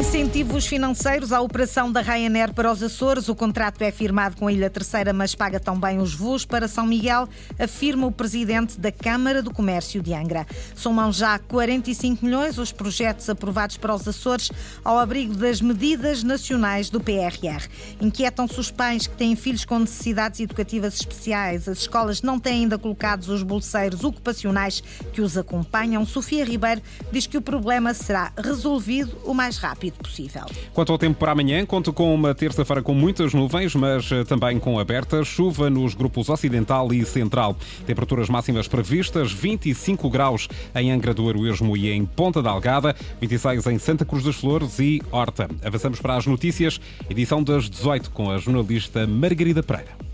Incentivos financeiros à operação da Ryanair para os Açores. O contrato é firmado com a Ilha Terceira, mas paga também os voos para São Miguel, afirma o presidente da Câmara do Comércio de Angra. Somam já 45 milhões os projetos aprovados para os Açores ao abrigo das medidas nacionais do PRR. Inquietam-se os pais que têm filhos com necessidades educativas especiais. As escolas não têm ainda colocados os bolseiros ocupacionais que os acompanham. Sofia Ribeiro diz que o problema será resolvido o mais rápido rápido possível. Quanto ao tempo para amanhã, conto com uma terça-feira com muitas nuvens, mas eh, também com abertas, chuva nos grupos ocidental e central. Temperaturas máximas previstas: 25 graus em Angra do Heroísmo e em Ponta da Algada, 26 em Santa Cruz das Flores e Horta. Avançamos para as notícias, edição das 18 com a jornalista Margarida Pereira.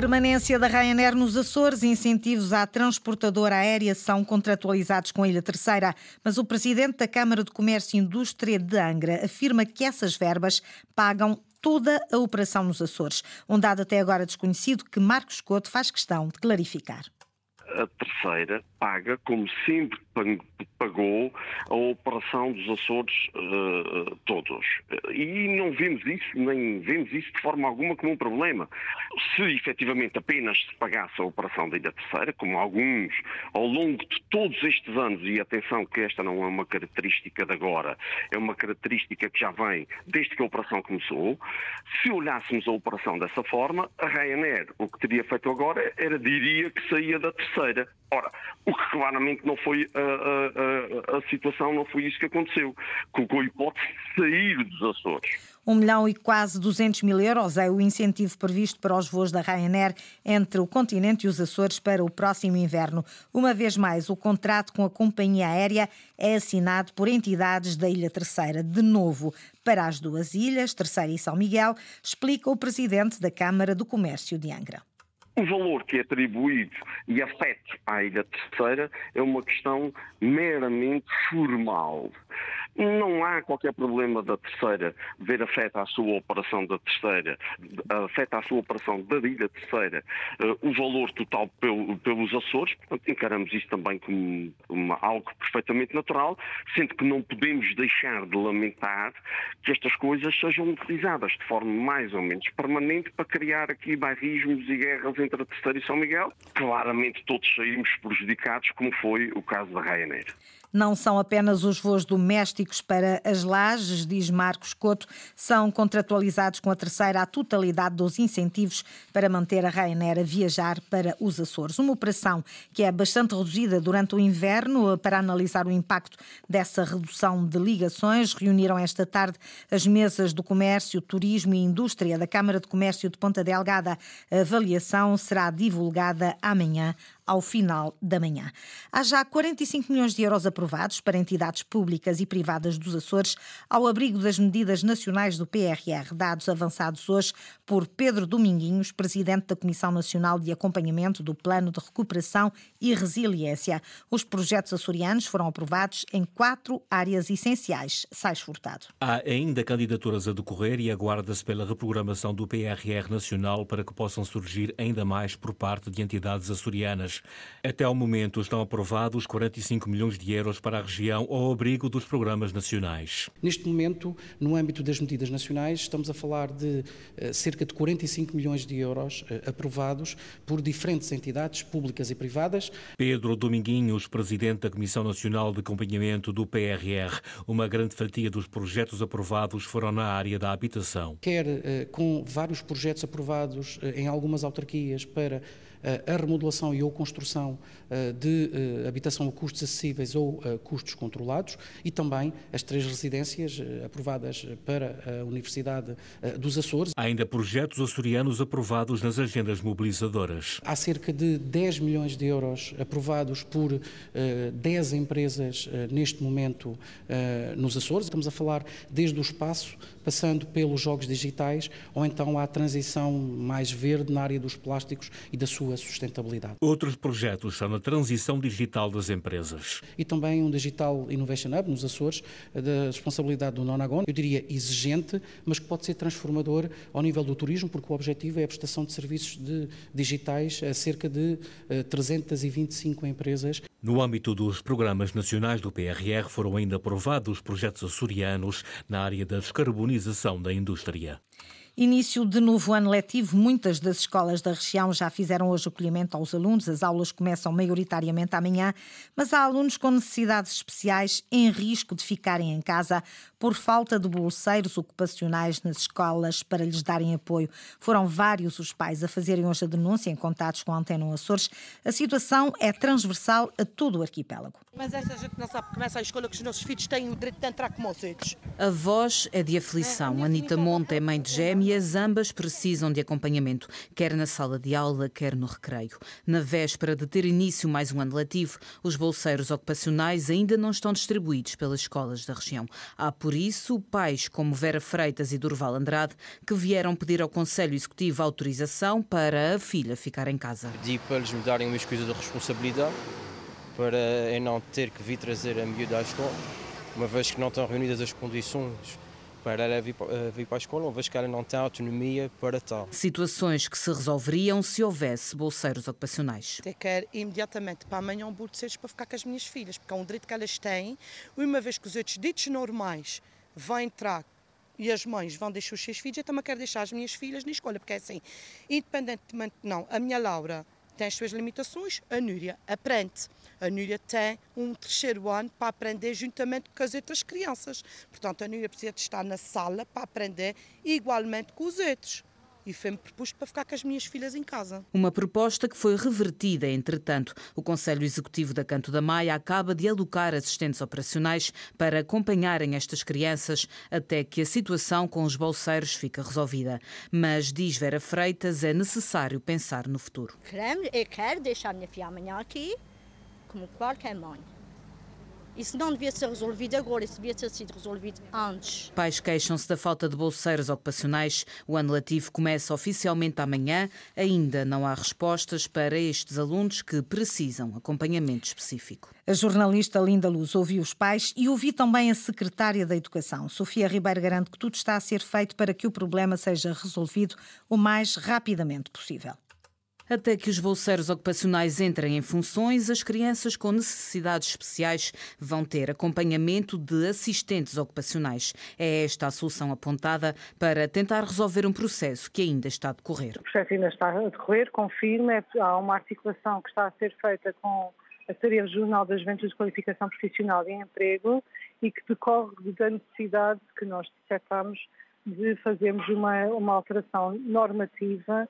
Permanência da Ryanair nos Açores, incentivos à transportadora aérea são contratualizados com a Ilha Terceira, mas o presidente da Câmara de Comércio e Indústria de Angra afirma que essas verbas pagam toda a operação nos Açores. Um dado até agora desconhecido que Marcos Couto faz questão de clarificar. A terceira paga, como sempre pagou, a operação dos Açores uh, todos. E não vemos isso, nem vemos isso de forma alguma como um problema. Se efetivamente apenas se pagasse a operação da Ilha Terceira, como alguns ao longo de todos estes anos, e atenção que esta não é uma característica de agora, é uma característica que já vem desde que a operação começou, se olhássemos a operação dessa forma, a Ryanair o que teria feito agora era diria que saía da terceira. Ora, o que claramente não foi a, a, a, a situação, não foi isso que aconteceu. Colocou a hipótese de sair dos Açores. 1 milhão e quase 200 mil euros é o incentivo previsto para os voos da Ryanair entre o continente e os Açores para o próximo inverno. Uma vez mais, o contrato com a companhia aérea é assinado por entidades da Ilha Terceira. De novo, para as duas ilhas, Terceira e São Miguel, explica o presidente da Câmara do Comércio de Angra. O valor que é atribuído e afeta à Ilha Terceira é uma questão meramente formal. Não há qualquer problema da terceira ver afeta a sua operação da terceira, afeta a sua operação da ilha terceira, uh, o valor total pelo, pelos Açores, portanto encaramos isso também como uma, algo perfeitamente natural, sendo que não podemos deixar de lamentar que estas coisas sejam utilizadas de forma mais ou menos permanente para criar aqui bairrismos e guerras entre a terceira e São Miguel. Claramente todos saímos prejudicados, como foi o caso da Ryanair. Não são apenas os voos domésticos para as lajes, diz Marcos Couto, são contratualizados com a terceira a totalidade dos incentivos para manter a Ryanair a viajar para os Açores. Uma operação que é bastante reduzida durante o inverno. Para analisar o impacto dessa redução de ligações, reuniram esta tarde as mesas do Comércio, Turismo e Indústria da Câmara de Comércio de Ponta Delgada. A avaliação será divulgada amanhã ao final da manhã. Há já 45 milhões de euros aprovados para entidades públicas e privadas dos Açores ao abrigo das medidas nacionais do PRR, dados avançados hoje por Pedro Dominguinhos, presidente da Comissão Nacional de Acompanhamento do Plano de Recuperação e Resiliência. Os projetos açorianos foram aprovados em quatro áreas essenciais. Sais Furtado. Há ainda candidaturas a decorrer e aguarda-se pela reprogramação do PRR nacional para que possam surgir ainda mais por parte de entidades açorianas. Até ao momento estão aprovados 45 milhões de euros para a região ao abrigo dos programas nacionais. Neste momento, no âmbito das medidas nacionais, estamos a falar de uh, cerca de 45 milhões de euros uh, aprovados por diferentes entidades públicas e privadas. Pedro Dominguinhos, presidente da Comissão Nacional de Acompanhamento do PRR, uma grande fatia dos projetos aprovados foram na área da habitação. Quer uh, com vários projetos aprovados em algumas autarquias para a remodelação e ou construção eh, de eh, habitação a custos acessíveis ou a custos controlados e também as três residências eh, aprovadas para a Universidade dos Açores. Há ainda projetos açorianos aprovados nas agendas mobilizadoras. Há cerca de 10 milhões de euros aprovados por 10 empresas neste momento nos Açores. Estamos a falar desde o espaço, passando pelos jogos digitais ou então à transição mais verde na área dos plásticos e da sua sua sustentabilidade. Outros projetos são na transição digital das empresas. E também um Digital Innovation Hub nos Açores, da responsabilidade do Nonagon, eu diria exigente, mas que pode ser transformador ao nível do turismo, porque o objetivo é a prestação de serviços de, digitais a cerca de 325 eh, empresas. No âmbito dos programas nacionais do PRR foram ainda aprovados projetos açorianos na área da descarbonização da indústria. Início de novo ano letivo, muitas das escolas da região já fizeram hoje o acolhimento aos alunos. As aulas começam maioritariamente amanhã, mas há alunos com necessidades especiais em risco de ficarem em casa por falta de bolseiros ocupacionais nas escolas para lhes darem apoio. Foram vários os pais a fazerem hoje a denúncia em contatos com a Antena Açores. A situação é transversal a todo o arquipélago. Mas essa gente não sabe que começa a escola que os nossos filhos têm o direito de entrar como os outros. A voz é de aflição. É, Anita Monte é mãe de gêmeas, ambas precisam de acompanhamento, quer na sala de aula, quer no recreio. Na véspera de ter início mais um ano letivo, os bolseiros ocupacionais ainda não estão distribuídos pelas escolas da região. Há, por isso, pais como Vera Freitas e Durval Andrade, que vieram pedir ao Conselho Executivo autorização para a filha ficar em casa. Pedi para eles me darem umas coisas de responsabilidade, para eu não ter que vir trazer a miúda à escola, uma vez que não estão reunidas as condições para ela vir, eh, vir para a escola, uma vez que ela não tem autonomia para tal. Situações que se resolveriam se houvesse bolseiros ocupacionais. Eu quero imediatamente para amanhã um bolseiros para ficar com as minhas filhas, porque é um direito que elas têm, uma vez que os outros ditos normais vão entrar e as mães vão deixar os seus filhos, eu também quero deixar as minhas filhas na escola, porque é assim, independentemente, não, a minha Laura tem as suas limitações, a Núria aprende. A Núria tem um terceiro ano para aprender juntamente com as outras crianças. Portanto, a Núria precisa de estar na sala para aprender igualmente com os outros e foi-me proposto para ficar com as minhas filhas em casa. Uma proposta que foi revertida, entretanto. O Conselho Executivo da Canto da Maia acaba de alocar assistentes operacionais para acompanharem estas crianças até que a situação com os bolseiros fique resolvida. Mas, diz Vera Freitas, é necessário pensar no futuro. Eu quero deixar a minha filha amanhã aqui, como qualquer mãe. Isso não devia ser resolvido agora, isso devia ter sido resolvido antes. Pais queixam-se da falta de bolseiros ocupacionais. O ano letivo começa oficialmente amanhã. Ainda não há respostas para estes alunos que precisam acompanhamento específico. A jornalista Linda Luz ouviu os pais e ouvi também a secretária da Educação. Sofia Ribeiro garante que tudo está a ser feito para que o problema seja resolvido o mais rapidamente possível. Até que os bolseiros ocupacionais entrem em funções, as crianças com necessidades especiais vão ter acompanhamento de assistentes ocupacionais. É esta a solução apontada para tentar resolver um processo que ainda está a decorrer. O processo ainda está a decorrer, confirmo, é, há uma articulação que está a ser feita com a Secretaria Regional da Juventude de Qualificação Profissional e Emprego e que decorre da necessidade que nós detectamos de fazermos uma, uma alteração normativa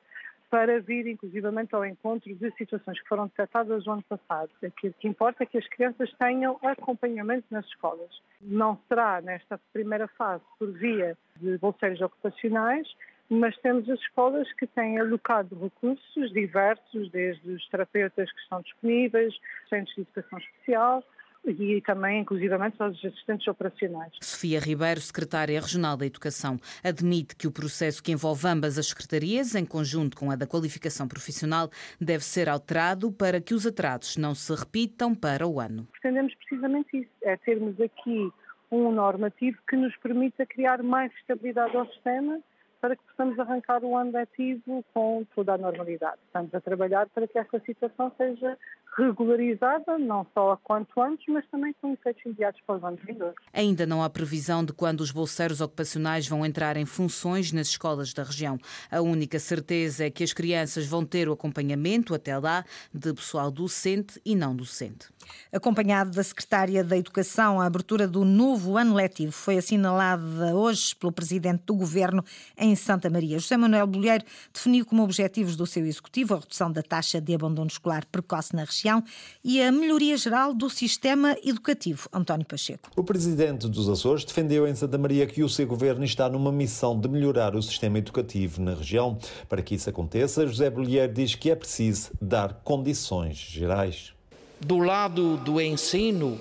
para vir inclusivamente ao encontro de situações que foram detectadas no ano passado. Aquilo que importa é que as crianças tenham acompanhamento nas escolas. Não será nesta primeira fase por via de bolseiros ocupacionais, mas temos as escolas que têm alocado recursos diversos, desde os terapeutas que estão disponíveis, centros de educação especial, e também, inclusivamente, aos assistentes operacionais. Sofia Ribeiro, secretária regional da Educação, admite que o processo que envolve ambas as secretarias, em conjunto com a da qualificação profissional, deve ser alterado para que os atrasos não se repitam para o ano. Pretendemos precisamente isso, é termos aqui um normativo que nos permita criar mais estabilidade ao sistema para que possamos arrancar o ano letivo com toda a normalidade. Estamos a trabalhar para que esta situação seja regularizada, não só a quanto antes, mas também com efeitos imediatos para os anos vindouros. Ainda não há previsão de quando os bolseiros ocupacionais vão entrar em funções nas escolas da região. A única certeza é que as crianças vão ter o acompanhamento, até lá, de pessoal docente e não docente. Acompanhado da Secretária da Educação, a abertura do novo ano letivo foi assinalada hoje pelo Presidente do Governo em Santa Maria. José Manuel Bolheiro definiu como objetivos do seu Executivo a redução da taxa de abandono escolar precoce na região região e a melhoria geral do sistema educativo. António Pacheco. O presidente dos Açores defendeu em Santa Maria que o seu governo está numa missão de melhorar o sistema educativo na região. Para que isso aconteça, José Bolheiro diz que é preciso dar condições gerais. Do lado do ensino,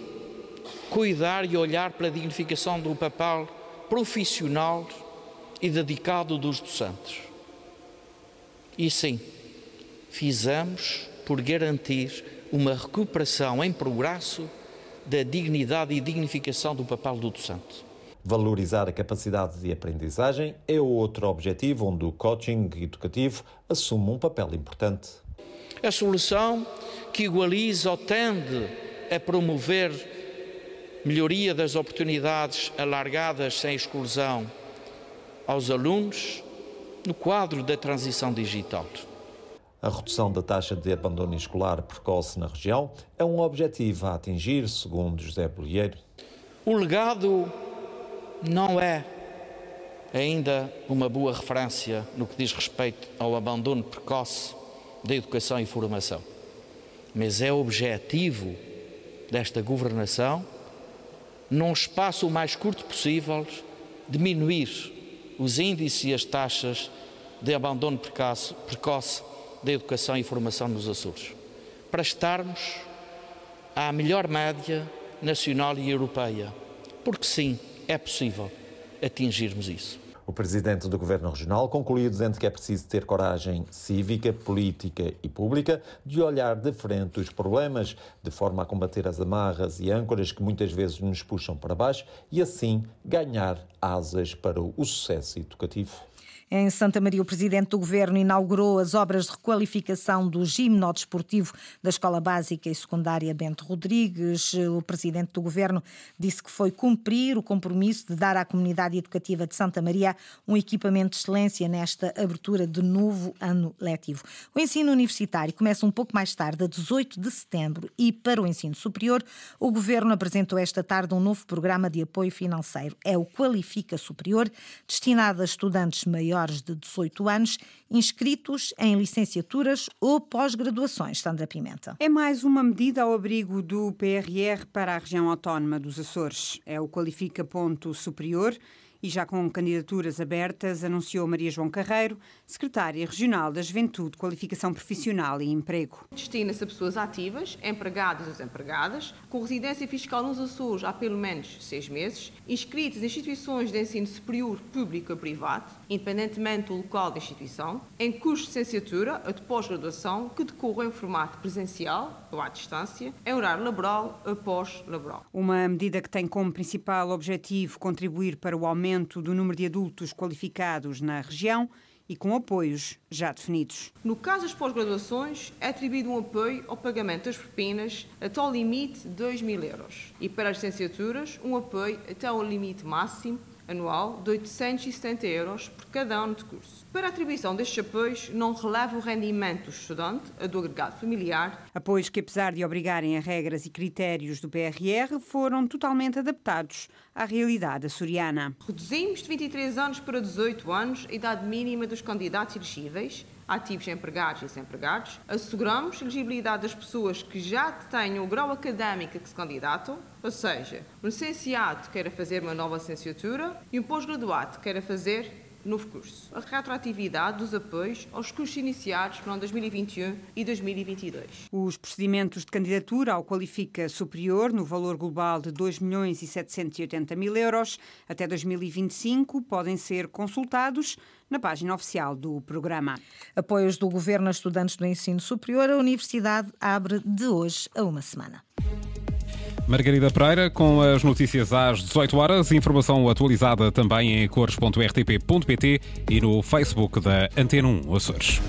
cuidar e olhar para a dignificação do papel profissional e dedicado dos docentes. E sim, fizemos por garantir uma recuperação em progresso da dignidade e dignificação do papel do docente. Valorizar a capacidade de aprendizagem é outro objetivo onde o coaching educativo assume um papel importante. A solução que igualiza ou tende a promover melhoria das oportunidades alargadas sem exclusão aos alunos no quadro da transição digital. A redução da taxa de abandono escolar precoce na região é um objetivo a atingir, segundo José Bolieiro. O legado não é ainda uma boa referência no que diz respeito ao abandono precoce da educação e formação, mas é objetivo desta governação, num espaço o mais curto possível, diminuir os índices e as taxas de abandono precoce, precoce da educação e formação nos Açores, para estarmos à melhor média nacional e europeia, porque sim, é possível atingirmos isso. O presidente do Governo Regional concluiu dizendo que é preciso ter coragem cívica, política e pública de olhar de frente os problemas, de forma a combater as amarras e âncoras que muitas vezes nos puxam para baixo e assim ganhar asas para o sucesso educativo. Em Santa Maria, o presidente do governo inaugurou as obras de requalificação do gimnodesportivo da Escola Básica e Secundária Bento Rodrigues. O presidente do governo disse que foi cumprir o compromisso de dar à comunidade educativa de Santa Maria um equipamento de excelência nesta abertura de novo ano letivo. O ensino universitário começa um pouco mais tarde, a 18 de setembro, e para o ensino superior, o governo apresentou esta tarde um novo programa de apoio financeiro. É o Qualifica Superior, destinado a estudantes maiores menores de 18 anos inscritos em licenciaturas ou pós-graduações. Sandra Pimenta. É mais uma medida ao abrigo do PRR para a região autónoma dos Açores. É o Qualifica Ponto Superior e já com candidaturas abertas, anunciou Maria João Carreiro, secretária regional da Juventude, Qualificação Profissional e Emprego. Destina-se a pessoas ativas, empregadas ou desempregadas, com residência fiscal nos Açores há pelo menos seis meses, inscritas em instituições de ensino superior público ou privado, independentemente do local da instituição, em cursos de licenciatura ou de pós-graduação que decorram em formato presencial ou à distância, em horário laboral ou pós-laboral. Uma medida que tem como principal objetivo contribuir para o aumento aumento do número de adultos qualificados na região e com apoios já definidos. No caso das pós-graduações, é atribuído um apoio ao pagamento das propinas até ao limite de 2 mil euros e para as licenciaturas, um apoio até ao limite máximo anual de 870 euros por cada ano de curso. Para a atribuição destes apoios, não releva o rendimento do estudante, a do agregado familiar. Apoios que, apesar de obrigarem a regras e critérios do PRR, foram totalmente adaptados à realidade açoriana. Reduzimos de 23 anos para 18 anos a idade mínima dos candidatos elegíveis ativos empregados e desempregados, asseguramos a elegibilidade das pessoas que já tenham o grau académico que se candidatam, ou seja, um licenciado que queira fazer uma nova licenciatura e um pós-graduado que queira fazer novo curso. A retroatividade dos apoios aos cursos iniciados para 2021 e 2022. Os procedimentos de candidatura ao Qualifica Superior, no valor global de 2 milhões e 780 mil euros, até 2025, podem ser consultados na página oficial do programa. Apoios do Governo a estudantes do ensino superior, a Universidade abre de hoje a uma semana. Margarida Pereira, com as notícias às 18 horas, informação atualizada também em cores.rtp.pt e no Facebook da Antena 1 Açores.